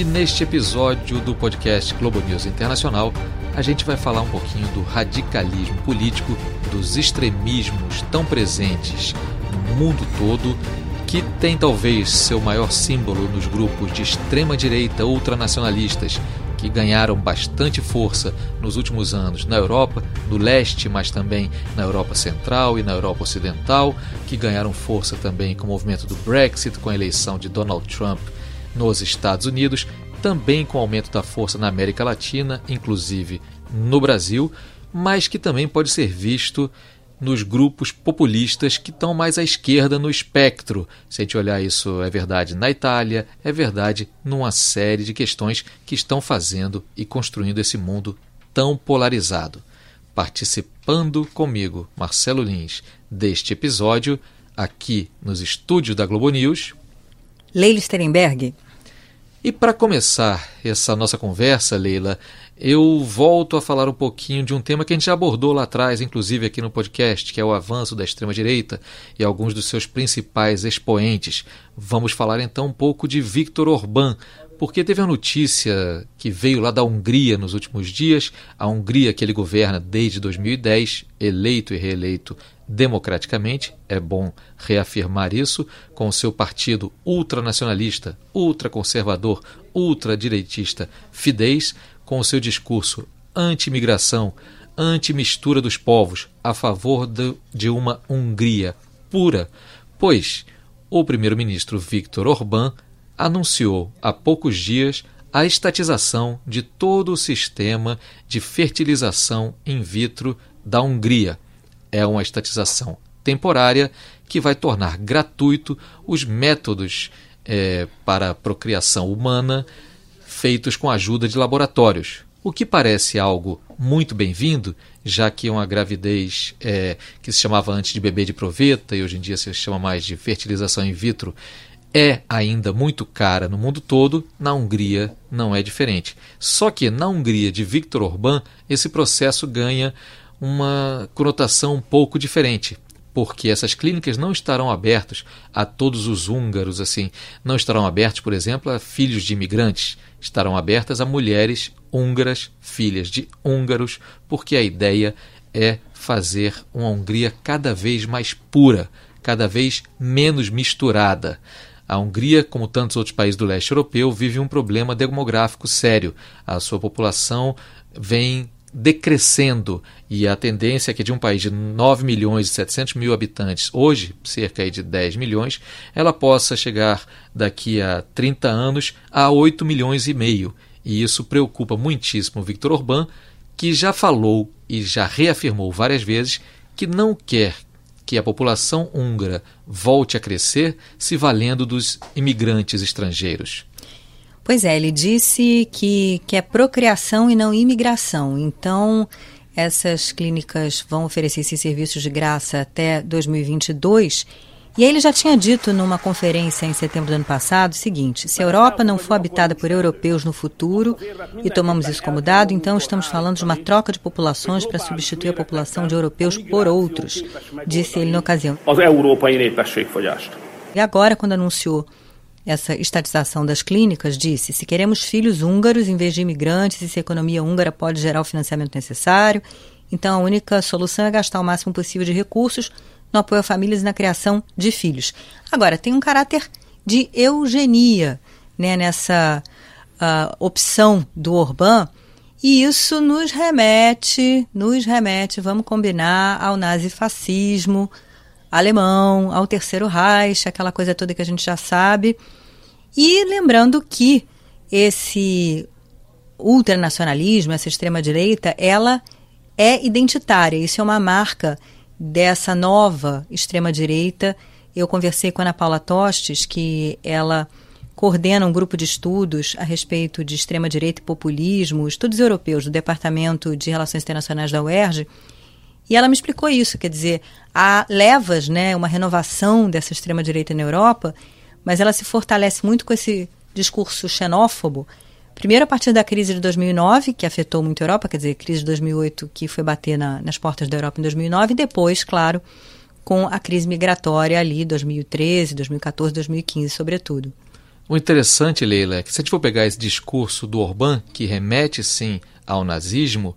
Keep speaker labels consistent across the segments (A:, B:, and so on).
A: E neste episódio do podcast Globo News Internacional, a gente vai falar um pouquinho do radicalismo político, dos extremismos tão presentes no mundo todo, que tem talvez seu maior símbolo nos grupos de extrema direita ultranacionalistas que ganharam bastante força nos últimos anos na Europa, no leste, mas também na Europa Central e na Europa Ocidental, que ganharam força também com o movimento do Brexit, com a eleição de Donald Trump nos Estados Unidos, também com o aumento da força na América Latina, inclusive no Brasil, mas que também pode ser visto nos grupos populistas que estão mais à esquerda no espectro. Se a gente olhar isso, é verdade na Itália, é verdade numa série de questões que estão fazendo e construindo esse mundo tão polarizado. Participando comigo, Marcelo Lins, deste episódio, aqui nos estúdios da Globo News.
B: Leila Sterenberg.
A: E para começar essa nossa conversa, Leila, eu volto a falar um pouquinho de um tema que a gente já abordou lá atrás, inclusive aqui no podcast, que é o avanço da extrema-direita e alguns dos seus principais expoentes. Vamos falar então um pouco de Viktor Orbán, porque teve a notícia que veio lá da Hungria nos últimos dias, a Hungria que ele governa desde 2010, eleito e reeleito democraticamente, é bom reafirmar isso, com o seu partido ultranacionalista, ultraconservador, ultradireitista Fidesz, com o seu discurso anti-imigração, anti-mistura dos povos, a favor de, de uma Hungria pura, pois o primeiro-ministro Viktor Orbán anunciou há poucos dias a estatização de todo o sistema de fertilização in vitro da Hungria. É uma estatização temporária que vai tornar gratuito os métodos é, para procriação humana feitos com a ajuda de laboratórios, o que parece algo muito bem-vindo, já que uma gravidez é, que se chamava antes de bebê de proveta e hoje em dia se chama mais de fertilização in vitro é ainda muito cara no mundo todo, na Hungria não é diferente. Só que na Hungria de Viktor Orbán, esse processo ganha uma conotação um pouco diferente porque essas clínicas não estarão abertas a todos os húngaros, assim, não estarão abertas, por exemplo, a filhos de imigrantes, estarão abertas a mulheres húngaras, filhas de húngaros, porque a ideia é fazer uma Hungria cada vez mais pura, cada vez menos misturada. A Hungria, como tantos outros países do leste europeu, vive um problema demográfico sério. A sua população vem decrescendo e a tendência é que de um país de 9 milhões e 700 mil habitantes, hoje cerca de 10 milhões, ela possa chegar daqui a 30 anos a 8 milhões e meio. E isso preocupa muitíssimo o Viktor Orbán, que já falou e já reafirmou várias vezes que não quer que a população húngara volte a crescer se valendo dos imigrantes estrangeiros.
B: Pois é, ele disse que, que é procriação e não imigração. Então, essas clínicas vão oferecer esses serviços de graça até 2022. E aí ele já tinha dito numa conferência em setembro do ano passado o seguinte: se a Europa não for habitada por europeus no futuro, e tomamos isso como dado, então estamos falando de uma troca de populações para substituir a população de europeus por outros, disse ele na ocasião. E agora, quando anunciou essa estatização das clínicas disse: se queremos filhos húngaros em vez de imigrantes e se a economia húngara pode gerar o financiamento necessário, então a única solução é gastar o máximo possível de recursos no apoio a famílias e na criação de filhos. Agora, tem um caráter de eugenia né, nessa uh, opção do Orbán, e isso nos remete, nos remete, vamos combinar, ao nazifascismo, alemão, ao Terceiro Reich, aquela coisa toda que a gente já sabe. E lembrando que esse ultranacionalismo, essa extrema-direita, ela é identitária. Isso é uma marca dessa nova extrema-direita. Eu conversei com a Ana Paula Tostes, que ela coordena um grupo de estudos a respeito de extrema-direita e populismo, estudos europeus do Departamento de Relações Internacionais da UERJ, e ela me explicou isso, quer dizer, há levas, né, uma renovação dessa extrema-direita na Europa, mas ela se fortalece muito com esse discurso xenófobo. Primeiro, a partir da crise de 2009, que afetou muito a Europa, quer dizer, crise de 2008, que foi bater na, nas portas da Europa em 2009, e depois, claro, com a crise migratória ali, 2013, 2014, 2015, sobretudo.
A: O interessante, Leila, é que se a gente for pegar esse discurso do Orbán, que remete sim ao nazismo,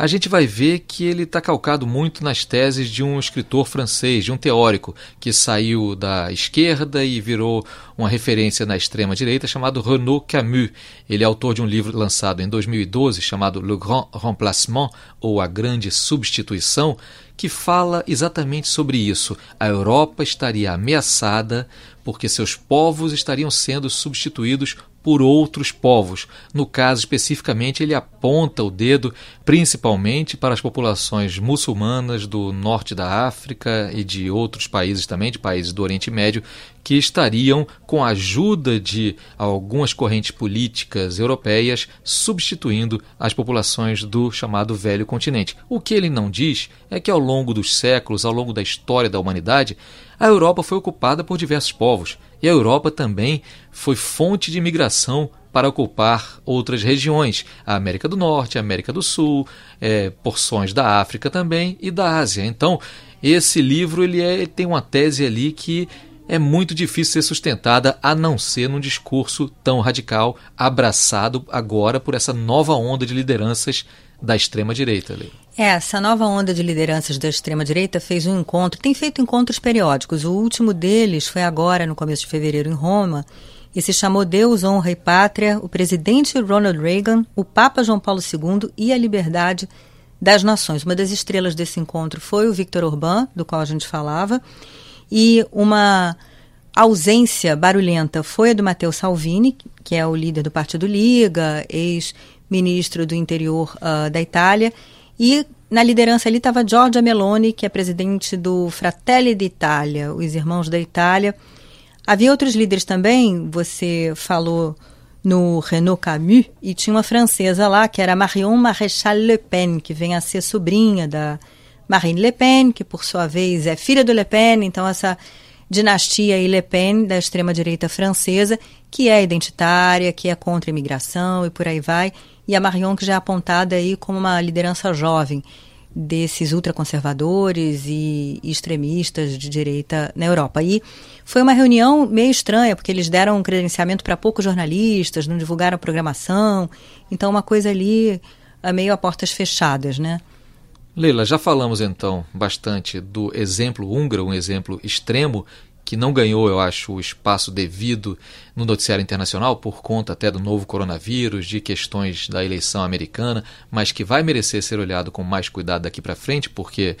A: a gente vai ver que ele está calcado muito nas teses de um escritor francês, de um teórico, que saiu da esquerda e virou uma referência na extrema-direita, chamado Renaud Camus. Ele é autor de um livro lançado em 2012 chamado Le Grand Remplacement, ou A Grande Substituição, que fala exatamente sobre isso. A Europa estaria ameaçada porque seus povos estariam sendo substituídos por outros povos. No caso especificamente, ele aponta o dedo principalmente para as populações muçulmanas do norte da África e de outros países também, de países do Oriente Médio, que estariam, com a ajuda de algumas correntes políticas europeias, substituindo as populações do chamado Velho Continente. O que ele não diz é que ao longo dos séculos, ao longo da história da humanidade, a Europa foi ocupada por diversos povos e a Europa também foi fonte de imigração para ocupar outras regiões, a América do Norte, a América do Sul, é, porções da África também e da Ásia. Então, esse livro ele, é, ele tem uma tese ali que é muito difícil ser sustentada a não ser num discurso tão radical, abraçado agora por essa nova onda de lideranças da extrema-direita.
B: É, essa nova onda de lideranças da extrema-direita fez um encontro, tem feito encontros periódicos. O último deles foi agora, no começo de fevereiro, em Roma, e se chamou Deus, Honra e Pátria, o presidente Ronald Reagan, o Papa João Paulo II e a liberdade das nações. Uma das estrelas desse encontro foi o Victor Orbán, do qual a gente falava, e uma ausência barulhenta foi a do Matteo Salvini, que é o líder do Partido Liga, ex-ministro do interior uh, da Itália, e na liderança ali estava Giorgia Meloni, que é presidente do Fratelli d'Italia, os Irmãos da Itália. Havia outros líderes também, você falou no Renault Camus, e tinha uma francesa lá, que era Marion Maréchal Le Pen, que vem a ser sobrinha da Marine Le Pen, que por sua vez é filha do Le Pen, então essa dinastia Le Pen da extrema-direita francesa, que é identitária, que é contra a imigração e por aí vai, e a Marion que já é apontada aí como uma liderança jovem desses ultraconservadores e extremistas de direita na Europa. E foi uma reunião meio estranha, porque eles deram um credenciamento para poucos jornalistas, não divulgaram programação, então uma coisa ali meio a portas fechadas, né?
A: Leila, já falamos então bastante do exemplo húngaro, um exemplo extremo que não ganhou, eu acho, o espaço devido no noticiário internacional por conta até do novo coronavírus, de questões da eleição americana, mas que vai merecer ser olhado com mais cuidado daqui para frente, porque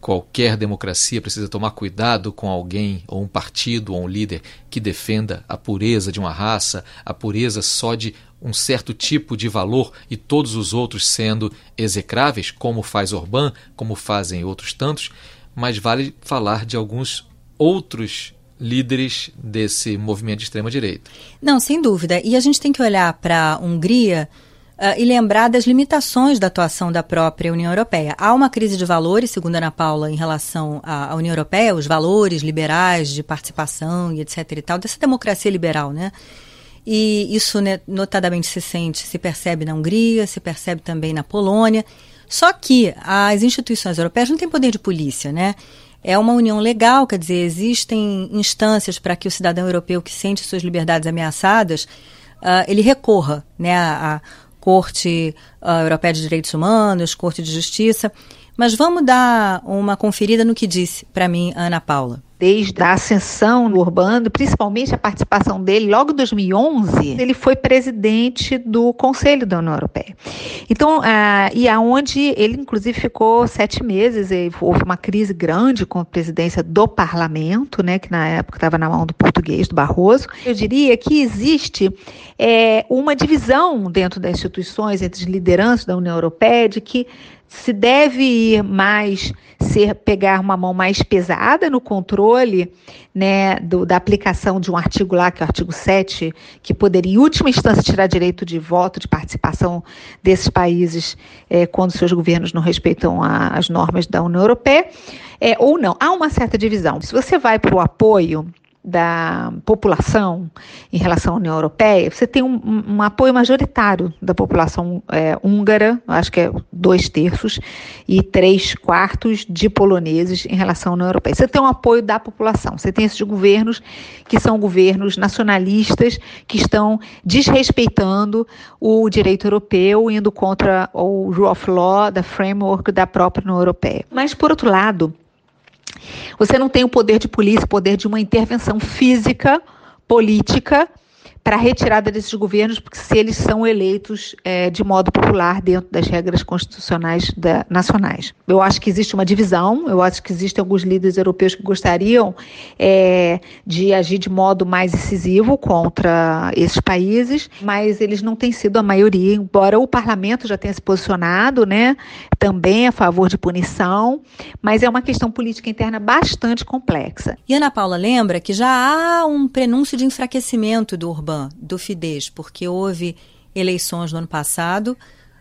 A: qualquer democracia precisa tomar cuidado com alguém ou um partido ou um líder que defenda a pureza de uma raça, a pureza só de um certo tipo de valor e todos os outros sendo execráveis, como faz Orbán, como fazem outros tantos, mas vale falar de alguns outros líderes desse movimento de extrema direita.
B: Não, sem dúvida. E a gente tem que olhar para a Hungria Uh, e lembrar das limitações da atuação da própria União Europeia. Há uma crise de valores, segundo Ana Paula, em relação à, à União Europeia, os valores liberais de participação e etc e tal, dessa democracia liberal, né? E isso né, notadamente se sente, se percebe na Hungria, se percebe também na Polônia. Só que as instituições europeias não têm poder de polícia, né? É uma união legal, quer dizer, existem instâncias para que o cidadão europeu que sente suas liberdades ameaçadas, uh, ele recorra né, a, a Corte uh, Europeia de Direitos Humanos, Corte de Justiça. Mas vamos dar uma conferida no que disse para mim Ana Paula
C: desde a ascensão do Urbano, principalmente a participação dele logo em 2011, ele foi presidente do Conselho da União Europeia. Então, ah, e aonde ele inclusive ficou sete meses, houve uma crise grande com a presidência do Parlamento, né, que na época estava na mão do português, do Barroso. Eu diria que existe é, uma divisão dentro das instituições, entre as lideranças da União Europeia, de que se deve ir mais ser pegar uma mão mais pesada no controle né, do, da aplicação de um artigo lá, que é o artigo 7, que poderia, em última instância, tirar direito de voto, de participação desses países é, quando seus governos não respeitam a, as normas da União Europeia, é, ou não. Há uma certa divisão. Se você vai para o apoio da população em relação à União Europeia, você tem um, um apoio majoritário da população é, húngara, acho que é dois terços, e três quartos de poloneses em relação à União Europeia. Você tem um apoio da população, você tem esses governos que são governos nacionalistas que estão desrespeitando o direito europeu, indo contra o rule of law, da framework da própria União Europeia. Mas, por outro lado, você não tem o poder de polícia, o poder de uma intervenção física, política, para a retirada desses governos, porque se eles são eleitos é, de modo popular dentro das regras constitucionais da, nacionais. Eu acho que existe uma divisão, eu acho que existem alguns líderes europeus que gostariam é, de agir de modo mais incisivo contra esses países, mas eles não têm sido a maioria, embora o parlamento já tenha se posicionado, né, também a favor de punição, mas é uma questão política interna bastante complexa.
B: E Ana Paula lembra que já há um prenúncio de enfraquecimento do Urbano do Fidesz, porque houve eleições no ano passado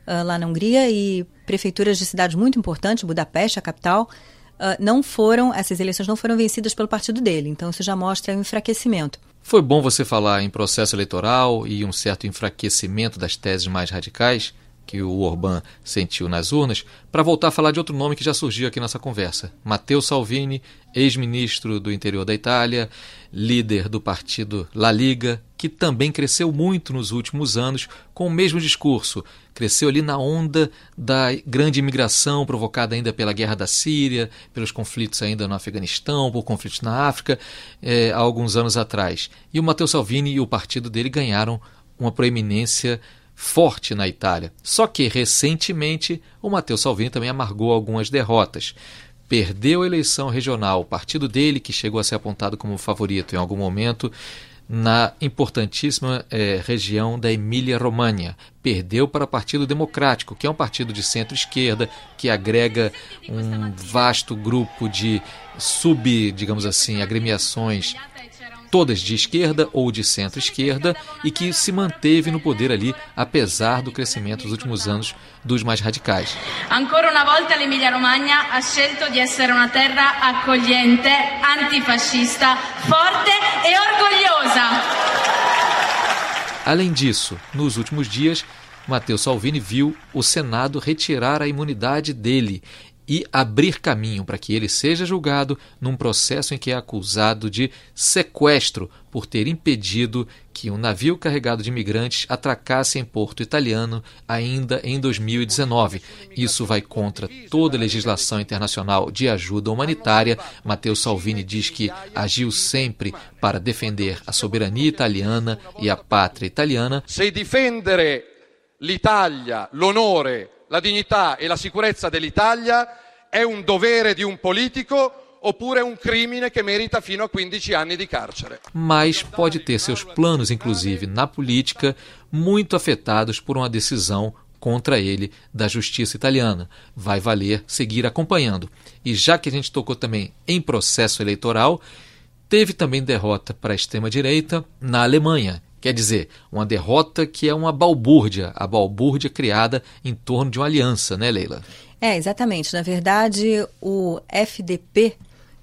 B: uh, lá na Hungria e prefeituras de cidades muito importantes, Budapeste, a capital, uh, não foram, essas eleições não foram vencidas pelo partido dele. Então isso já mostra um enfraquecimento.
A: Foi bom você falar em processo eleitoral e um certo enfraquecimento das teses mais radicais que o Orbán sentiu nas urnas, para voltar a falar de outro nome que já surgiu aqui nessa conversa. Matteo Salvini, ex-ministro do interior da Itália, líder do partido La Liga, que também cresceu muito nos últimos anos com o mesmo discurso. Cresceu ali na onda da grande imigração provocada ainda pela guerra da Síria, pelos conflitos ainda no Afeganistão, por conflitos na África, eh, há alguns anos atrás. E o Matteo Salvini e o partido dele ganharam uma proeminência forte na Itália. Só que, recentemente, o Matteo Salvini também amargou algumas derrotas. Perdeu a eleição regional, o partido dele, que chegou a ser apontado como favorito em algum momento, na importantíssima eh, região da Emília-Romagna. Perdeu para o Partido Democrático, que é um partido de centro-esquerda, que agrega um vasto grupo de sub, digamos assim, agremiações todas de esquerda ou de centro-esquerda, e que se manteve no poder ali, apesar do crescimento nos últimos anos dos mais radicais.
D: Ancora una volta l'Emilia-Romagna ha scelto di essere una terra accogliente, antifascista, forte e orgogliosa.
A: Além disso, nos últimos dias, Matteo Salvini viu o Senado retirar a imunidade dele e abrir caminho para que ele seja julgado num processo em que é acusado de sequestro por ter impedido que um navio carregado de imigrantes atracasse em porto italiano ainda em 2019. Isso vai contra toda a legislação internacional de ajuda humanitária. Matteo Salvini diz que agiu sempre para defender a soberania italiana e a pátria italiana.
E: Se defendere l'Italia, l'onore la dignità e la sicurezza dell'Italia è un dovere di un politico oppure un crimine che merita fino a 15 anni di carcere.
A: Mas pode ter seus planos, inclusive na política, muito afetados por uma decisão contra ele da justiça italiana. Vai valer seguir acompanhando. E já que a gente tocou também em processo eleitoral, teve também derrota para a extrema-direita na Alemanha. Quer dizer, uma derrota que é uma balbúrdia, a balbúrdia criada em torno de uma aliança, né, Leila?
B: É, exatamente. Na verdade, o FDP,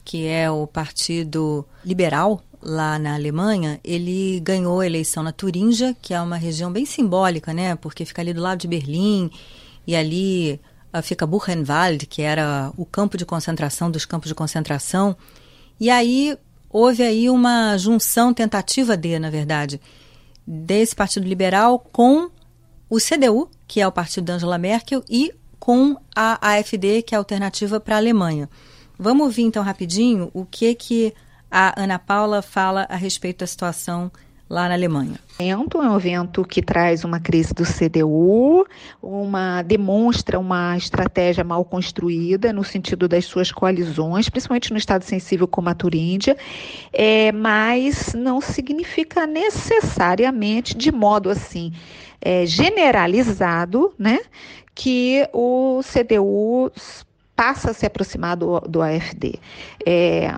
B: que é o Partido Liberal lá na Alemanha, ele ganhou a eleição na Turíngia, que é uma região bem simbólica, né? Porque fica ali do lado de Berlim e ali uh, fica Buchenwald, que era o campo de concentração dos campos de concentração. E aí houve aí uma junção, tentativa de, na verdade, desse Partido Liberal com o CDU, que é o partido da Angela Merkel, e com a AfD, que é a alternativa para a Alemanha. Vamos ouvir então rapidinho o que que a Ana Paula fala a respeito da situação lá na Alemanha.
C: É um evento que traz uma crise do CDU, uma demonstra uma estratégia mal construída no sentido das suas coalizões, principalmente no estado sensível como a Turíndia, é, mas não significa necessariamente de modo assim é, generalizado, né, que o CDU passa a se aproximar do, do AfD. É,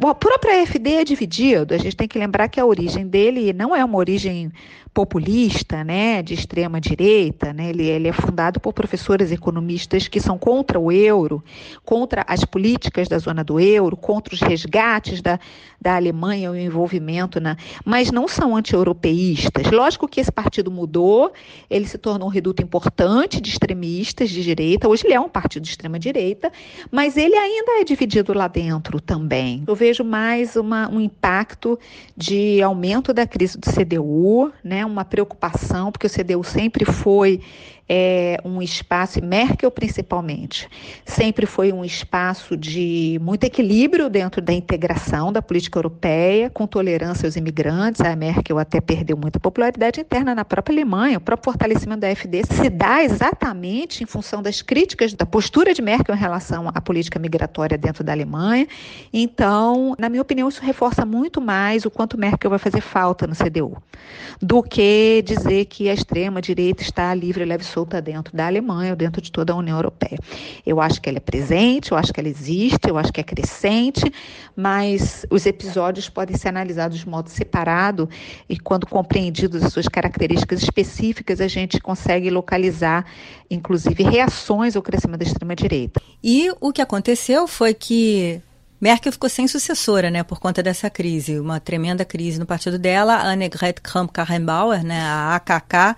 C: O próprio AFD é dividido, a gente tem que lembrar que a origem dele não é uma origem populista, né, de extrema direita, né, ele, ele é fundado por professores economistas que são contra o euro, contra as políticas da zona do euro, contra os resgates da, da Alemanha, o envolvimento, na, mas não são anti-europeístas. Lógico que esse partido mudou, ele se tornou um reduto importante de extremistas de direita, hoje ele é um partido de extrema direita, mas ele ainda é dividido lá dentro também. Eu vejo mais uma, um impacto de aumento da crise do CDU, né, uma preocupação, porque o CDU sempre foi é, um espaço, e Merkel principalmente, sempre foi um espaço de muito equilíbrio dentro da integração da política europeia, com tolerância aos imigrantes. A Merkel até perdeu muita popularidade interna na própria Alemanha. O próprio fortalecimento da FD se dá exatamente em função das críticas da postura de Merkel em relação à política migratória dentro da Alemanha. Então, na minha opinião, isso reforça muito mais o quanto Merkel vai fazer falta no CDU do que dizer que a extrema direita está livre, leve solta dentro da Alemanha ou dentro de toda a União Europeia. Eu acho que ela é presente, eu acho que ela existe, eu acho que é crescente, mas os episódios podem ser analisados de modo separado e quando compreendidos as suas características específicas, a gente consegue localizar, inclusive, reações ao crescimento da extrema-direita.
B: E o que aconteceu foi que Merkel ficou sem sucessora, né, por conta dessa crise, uma tremenda crise no partido dela. Annegret Kramp-Karrenbauer, né, a AKK,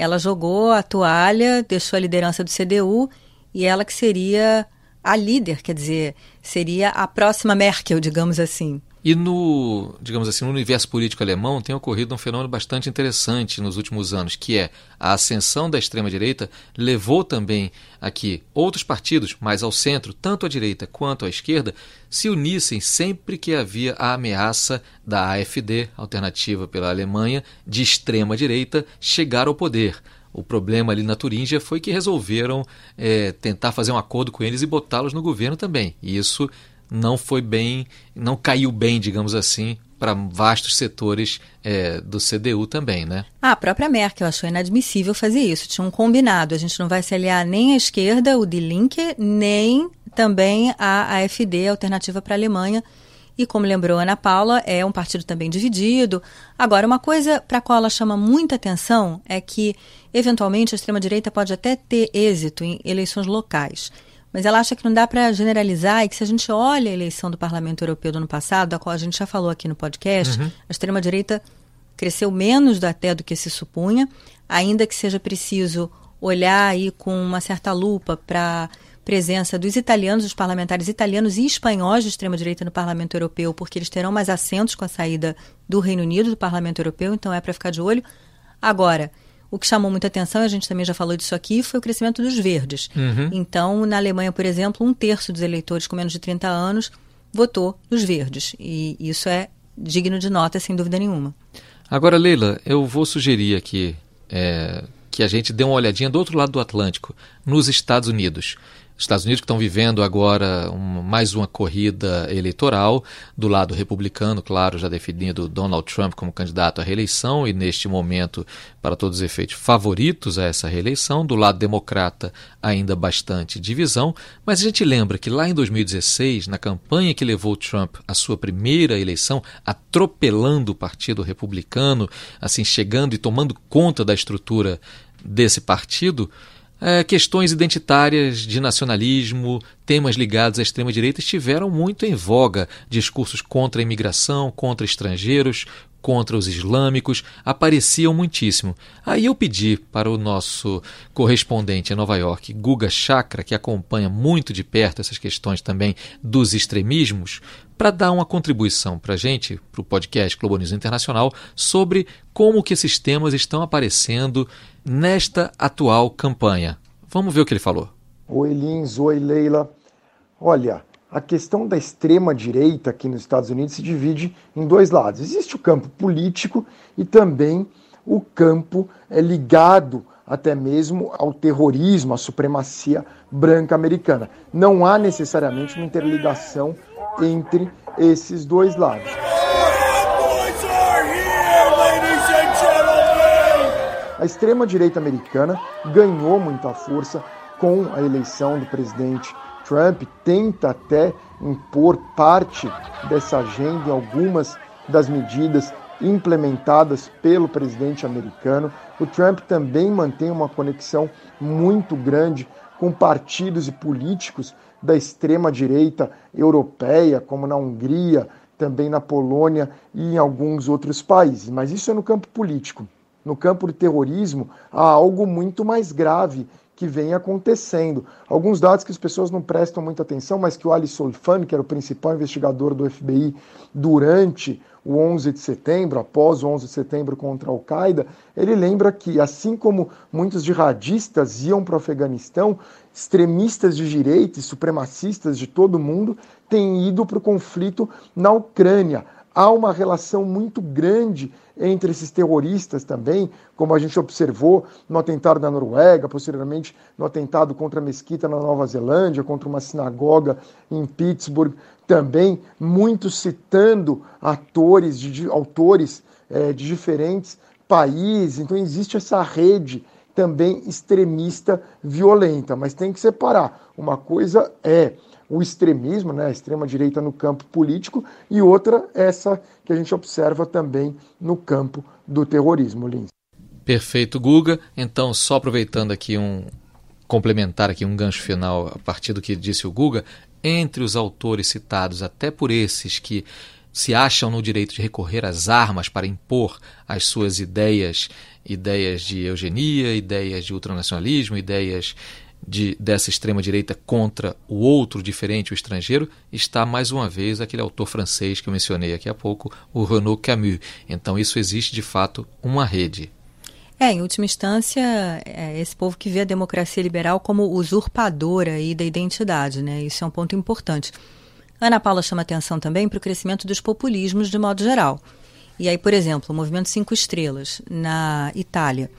B: ela jogou a toalha, deixou a liderança do CDU e ela que seria a líder, quer dizer, seria a próxima Merkel, digamos assim.
A: E no, digamos assim, no universo político alemão tem ocorrido um fenômeno bastante interessante nos últimos anos, que é a ascensão da extrema-direita levou também a que outros partidos, mais ao centro, tanto à direita quanto à esquerda, se unissem sempre que havia a ameaça da AfD, alternativa pela Alemanha, de extrema-direita, chegar ao poder. O problema ali na Turíngia foi que resolveram é, tentar fazer um acordo com eles e botá-los no governo também. E isso não foi bem, não caiu bem, digamos assim, para vastos setores é, do CDU também, né?
B: Ah, a própria Merkel achou inadmissível fazer isso. Tinha um combinado. A gente não vai se aliar nem à esquerda, o Die Linke, nem também a AfD, Alternativa para a Alemanha. E como lembrou Ana Paula, é um partido também dividido. Agora, uma coisa para a qual ela chama muita atenção é que, eventualmente, a extrema-direita pode até ter êxito em eleições locais. Mas ela acha que não dá para generalizar e que se a gente olha a eleição do Parlamento Europeu do ano passado, da qual a gente já falou aqui no podcast, uhum. a extrema-direita cresceu menos até do que se supunha, ainda que seja preciso olhar aí com uma certa lupa para presença dos italianos, dos parlamentares italianos e espanhóis de extrema-direita no Parlamento Europeu, porque eles terão mais assentos com a saída do Reino Unido do Parlamento Europeu, então é para ficar de olho. Agora, o que chamou muita atenção, a gente também já falou disso aqui, foi o crescimento dos verdes. Uhum. Então, na Alemanha, por exemplo, um terço dos eleitores com menos de 30 anos votou nos verdes. E isso é digno de nota, sem dúvida nenhuma.
A: Agora, Leila, eu vou sugerir aqui é, que a gente dê uma olhadinha do outro lado do Atlântico, nos Estados Unidos. Estados Unidos que estão vivendo agora um, mais uma corrida eleitoral, do lado republicano, claro, já definido Donald Trump como candidato à reeleição e neste momento, para todos os efeitos, favoritos a essa reeleição, do lado democrata ainda bastante divisão, mas a gente lembra que lá em 2016, na campanha que levou Trump à sua primeira eleição, atropelando o Partido Republicano, assim chegando e tomando conta da estrutura desse partido, é, questões identitárias de nacionalismo, temas ligados à extrema-direita estiveram muito em voga. Discursos contra a imigração, contra estrangeiros, contra os islâmicos apareciam muitíssimo. Aí eu pedi para o nosso correspondente em Nova York, Guga Chakra, que acompanha muito de perto essas questões também dos extremismos, para dar uma contribuição para a gente, para o podcast Globo News Internacional, sobre como que esses temas estão aparecendo nesta atual campanha. Vamos ver o que ele falou.
F: Oi Lins, oi Leila. Olha, a questão da extrema direita aqui nos Estados Unidos se divide em dois lados. Existe o campo político e também o campo é, ligado até mesmo ao terrorismo, à supremacia branca americana. Não há necessariamente uma interligação entre esses dois lados. A extrema-direita americana ganhou muita força com a eleição do presidente Trump tenta até impor parte dessa agenda em algumas das medidas implementadas pelo presidente americano. O Trump também mantém uma conexão muito grande com partidos e políticos da extrema-direita europeia, como na Hungria, também na Polônia e em alguns outros países. Mas isso é no campo político. No campo do terrorismo, há algo muito mais grave que vem acontecendo. Alguns dados que as pessoas não prestam muita atenção, mas que o Ali Solfan, que era o principal investigador do FBI durante o 11 de setembro, após o 11 de setembro contra a Al-Qaeda, ele lembra que, assim como muitos jihadistas iam para o Afeganistão, extremistas de direita e supremacistas de todo o mundo têm ido para o conflito na Ucrânia. Há uma relação muito grande entre esses terroristas também, como a gente observou no atentado na Noruega, posteriormente no atentado contra a mesquita na Nova Zelândia, contra uma sinagoga em Pittsburgh, também muitos citando atores, de, autores é, de diferentes países. Então existe essa rede também extremista violenta, mas tem que separar. Uma coisa é o extremismo, né, a extrema-direita no campo político, e outra essa que a gente observa também no campo do terrorismo, Lins.
A: Perfeito, Guga. Então, só aproveitando aqui um complementar aqui um gancho final a partir do que disse o Guga, entre os autores citados, até por esses que se acham no direito de recorrer às armas para impor as suas ideias, ideias de eugenia, ideias de ultranacionalismo, ideias de, dessa extrema-direita contra o outro diferente, o estrangeiro, está mais uma vez aquele autor francês que eu mencionei aqui há pouco, o Renaud Camus. Então, isso existe de fato uma rede.
B: É, em última instância, é esse povo que vê a democracia liberal como usurpadora aí da identidade, né? Isso é um ponto importante. Ana Paula chama atenção também para o crescimento dos populismos de modo geral. E aí, por exemplo, o movimento Cinco Estrelas, na Itália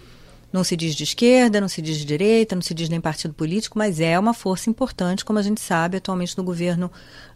B: não se diz de esquerda, não se diz de direita, não se diz nem partido político, mas é uma força importante, como a gente sabe, atualmente no governo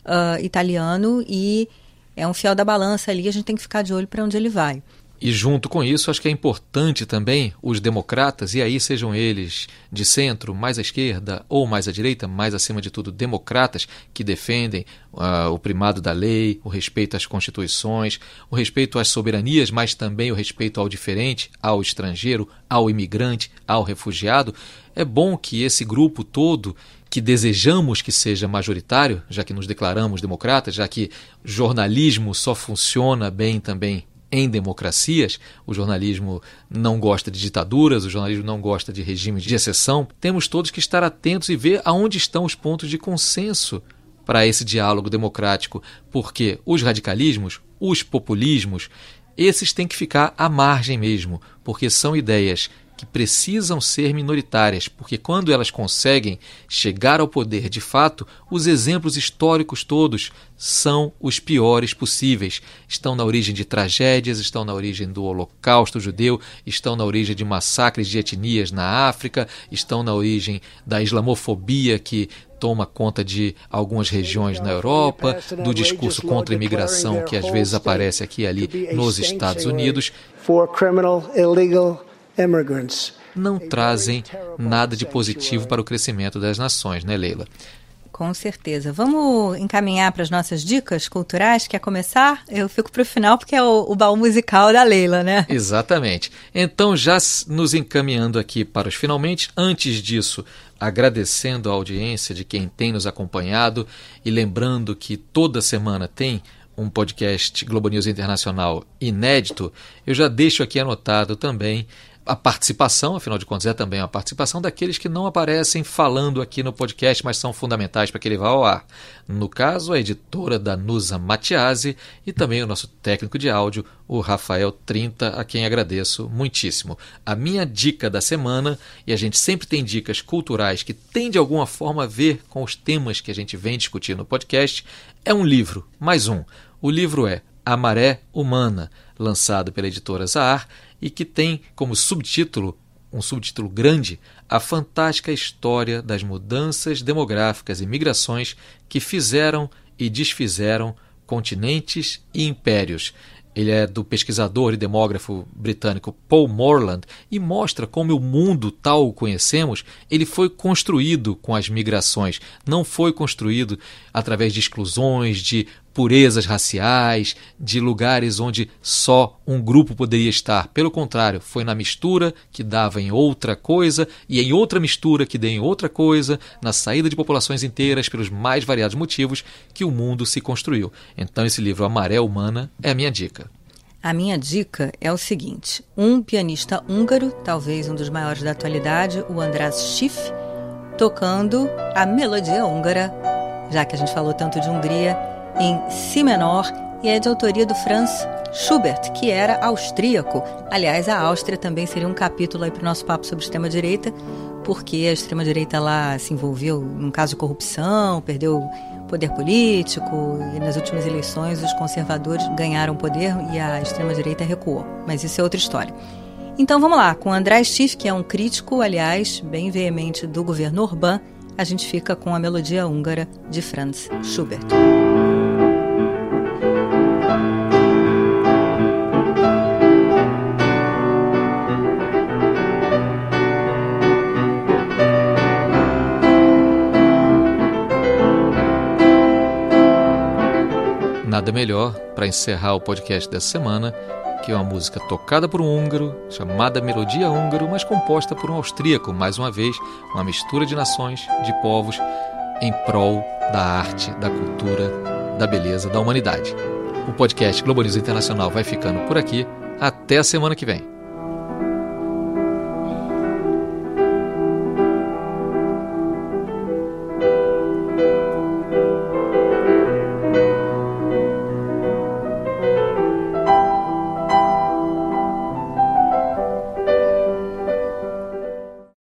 B: uh, italiano e é um fiel da balança ali, a gente tem que ficar de olho para onde ele vai.
A: E junto com isso, acho que é importante também os democratas, e aí sejam eles de centro, mais à esquerda ou mais à direita, mais acima de tudo democratas, que defendem uh, o primado da lei, o respeito às constituições, o respeito às soberanias, mas também o respeito ao diferente, ao estrangeiro, ao imigrante, ao refugiado. É bom que esse grupo todo que desejamos que seja majoritário, já que nos declaramos democratas, já que jornalismo só funciona bem também em democracias, o jornalismo não gosta de ditaduras, o jornalismo não gosta de regimes de exceção, temos todos que estar atentos e ver aonde estão os pontos de consenso para esse diálogo democrático, porque os radicalismos, os populismos, esses têm que ficar à margem mesmo, porque são ideias que precisam ser minoritárias, porque quando elas conseguem chegar ao poder de fato, os exemplos históricos todos são os piores possíveis. Estão na origem de tragédias, estão na origem do Holocausto judeu, estão na origem de massacres de etnias na África, estão na origem da islamofobia que toma conta de algumas regiões na Europa, do discurso contra a imigração que às vezes aparece aqui e ali nos Estados Unidos não trazem nada de positivo para o crescimento das nações, né, Leila?
B: Com certeza. Vamos encaminhar para as nossas dicas culturais? Quer começar? Eu fico para o final porque é o, o baú musical da Leila, né?
A: Exatamente. Então, já nos encaminhando aqui para os finalmente, antes disso, agradecendo a audiência de quem tem nos acompanhado e lembrando que toda semana tem um podcast Globo News Internacional inédito, eu já deixo aqui anotado também a participação, afinal de contas, é também a participação daqueles que não aparecem falando aqui no podcast, mas são fundamentais para que ele vá ao ar. No caso, a editora da Nusa Matiasi e também o nosso técnico de áudio, o Rafael Trinta, a quem agradeço muitíssimo. A minha dica da semana, e a gente sempre tem dicas culturais que têm de alguma forma a ver com os temas que a gente vem discutir no podcast, é um livro, mais um. O livro é A Maré Humana, lançado pela editora Zahar e que tem como subtítulo, um subtítulo grande, a fantástica história das mudanças demográficas e migrações que fizeram e desfizeram continentes e impérios. Ele é do pesquisador e demógrafo britânico Paul Morland e mostra como o mundo tal o conhecemos, ele foi construído com as migrações, não foi construído através de exclusões, de purezas raciais, de lugares onde só um grupo poderia estar. Pelo contrário, foi na mistura que dava em outra coisa e em outra mistura que deu em outra coisa, na saída de populações inteiras pelos mais variados motivos que o mundo se construiu. Então esse livro Amaré Humana é a minha dica.
B: A minha dica é o seguinte: um pianista húngaro, talvez um dos maiores da atualidade, o András Schiff, tocando a melodia húngara, já que a gente falou tanto de Hungria, em Si menor e é de autoria do Franz Schubert, que era austríaco. Aliás, a Áustria também seria um capítulo aí para o nosso papo sobre extrema-direita, porque a extrema-direita lá se envolveu num caso de corrupção, perdeu poder político e nas últimas eleições os conservadores ganharam poder e a extrema-direita recuou. Mas isso é outra história. Então vamos lá, com André Schiff, que é um crítico, aliás, bem veemente do governo Orbán, a gente fica com a melodia húngara de Franz Schubert.
A: Nada melhor para encerrar o podcast dessa semana que uma música tocada por um húngaro, chamada Melodia Húngaro, mas composta por um austríaco, mais uma vez, uma mistura de nações, de povos, em prol da arte, da cultura, da beleza, da humanidade. O podcast News Internacional vai ficando por aqui. Até a semana que vem.